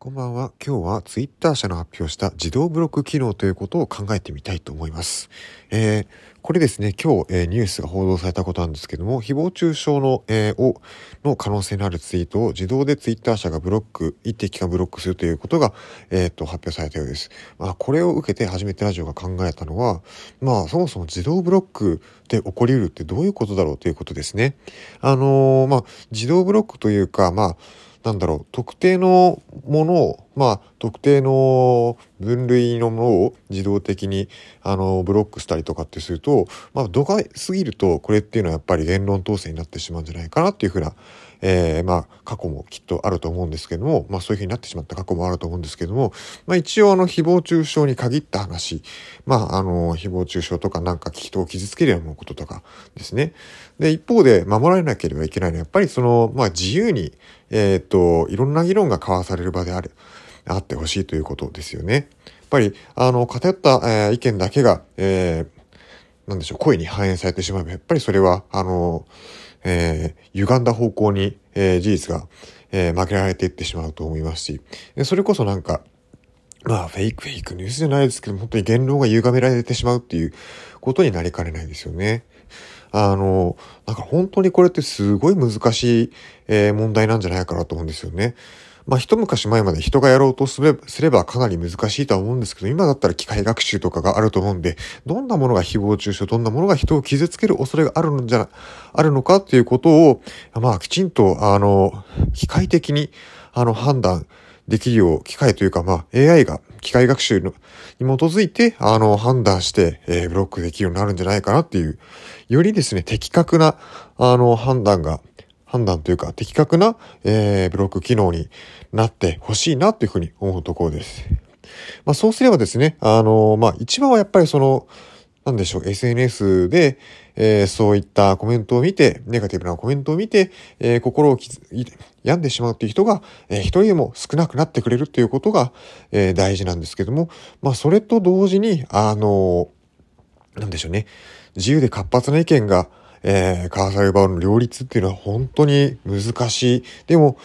こんばんは。今日は Twitter 社の発表した自動ブロック機能ということを考えてみたいと思います。えー、これですね、今日、えー、ニュースが報道されたことなんですけども、誹謗中傷の、えー、を、の可能性のあるツイートを自動で Twitter 社がブロック、一定期間ブロックするということが、えっ、と、発表されたようです。まあ、これを受けて初めてラジオが考えたのは、まあ、そもそも自動ブロックで起こり得るってどういうことだろうということですね。あのまあ、自動ブロックというか、まあ、なんだろう、特定のものを、まあ、特定の分類のものを自動的に、あの、ブロックしたりとかってすると、まあ、度が過ぎると、これっていうのはやっぱり言論統制になってしまうんじゃないかなっていうふうな、えー、まあ、過去もきっとあると思うんですけども、まあ、そういうふうになってしまった過去もあると思うんですけども、まあ、一応、あの、誹謗中傷に限った話、まあ、あの、誹謗中傷とかなんか人を傷つけるようなこととかですね。で、一方で守られなければいけないのは、やっぱりその、まあ、自由に、えっ、と、いろんな議論が交わされる場である、あってほしいということですよね。やっぱり、あの、偏った、えー、意見だけが、えー、なんでしょう、声に反映されてしまえば、やっぱりそれは、あの、えー、歪んだ方向に、えー、事実が、えー、曲げられていってしまうと思いますし、それこそなんか、まあ、フェイクフェイクニュースじゃないですけど、本当に言論が歪められてしまうっていうことになりかねないですよね。あの、なんか本当にこれってすごい難しい、えー、問題なんじゃないかなと思うんですよね。まあ一昔前まで人がやろうとすれすればかなり難しいとは思うんですけど、今だったら機械学習とかがあると思うんで、どんなものが誹謗中傷、どんなものが人を傷つける恐れがあるんじゃ、あるのかっていうことを、まあきちんと、あの、機械的に、あの、判断できるよう、機械というか、まあ AI が機械学習に基づいて、あの、判断して、えー、ブロックできるようになるんじゃないかなっていう、よりですね、的確な、あの、判断が、判断というか、的確な、えー、ブロック機能になってほしいなっていうふうに思うところです。まあ、そうすればですね、あの、まあ、一番はやっぱりその、なんでしょう、SNS で、えー、そういったコメントを見て、ネガティブなコメントを見て、えー、心を病んでしまうっていう人が、えー、一人でも少なくなってくれるっていうことが、えー、大事なんですけども、まあ、それと同時に、あの、なんでしょうね、自由で活発な意見が、えー、交わされる場の両立っていうのは本当に難しい。でも、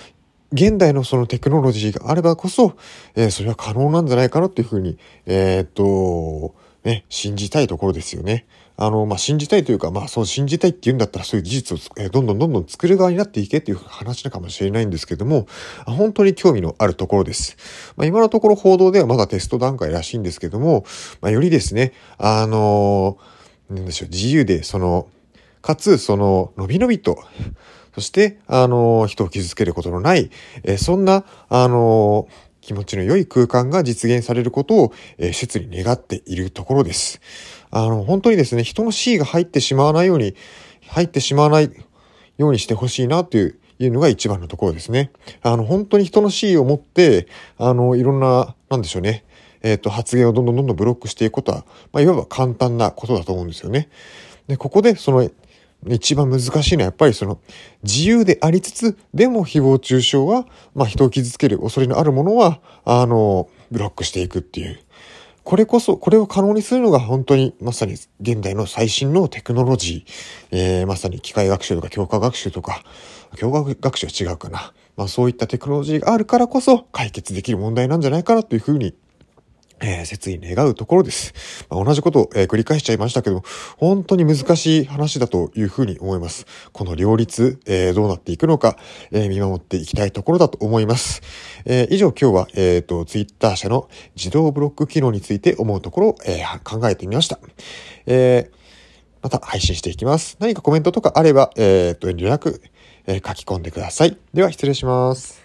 現代のそのテクノロジーがあればこそ、えー、それは可能なんじゃないかなっていうふうに、えー、っと、ね、信じたいところですよね。あの、まあ、信じたいというか、まあ、そう信じたいって言うんだったらそういう技術を、え、どんどんどんどん作る側になっていけっていう話なのかもしれないんですけども、本当に興味のあるところです。まあ、今のところ報道ではまだテスト段階らしいんですけども、まあ、よりですね、あのなんでしょう、自由で、その、かつ、その、のびのびと、そして、あの、人を傷つけることのない、えそんな、あの、気持ちの良い空間が実現されることを、えー、切に願っているところです。あの、本当にですね、人の C が入ってしまわないように、入ってしまわないようにしてほしいなという、いうのが一番のところですね。あの、本当に人の C を持って、あの、いろんな、なんでしょうね、えっ、ー、と、発言をどんどんどんどんブロックしていくことは、まあ、いわば簡単なことだと思うんですよね。で、ここで、その、一番難しいのはやっぱりその自由でありつつ、でも誹謗中傷は、まあ人を傷つける恐れのあるものは、あの、ブロックしていくっていう。これこそ、これを可能にするのが本当にまさに現代の最新のテクノロジー、えー、まさに機械学習とか強化学習とか、強化学習は違うかな。まあそういったテクノロジーがあるからこそ解決できる問題なんじゃないかなというふうにえー、切に願うところです。まあ、同じことを、えー、繰り返しちゃいましたけど、本当に難しい話だというふうに思います。この両立、えー、どうなっていくのか、え見守っていきたいところだと思います。え以上今日は、えっ、と、ツイッター社の自動ブロック機能について思うところを、え考えてみました。えまた配信していきます。何かコメントとかあれば、えっ、と、遠慮なく、え書き込んでください。では失礼します。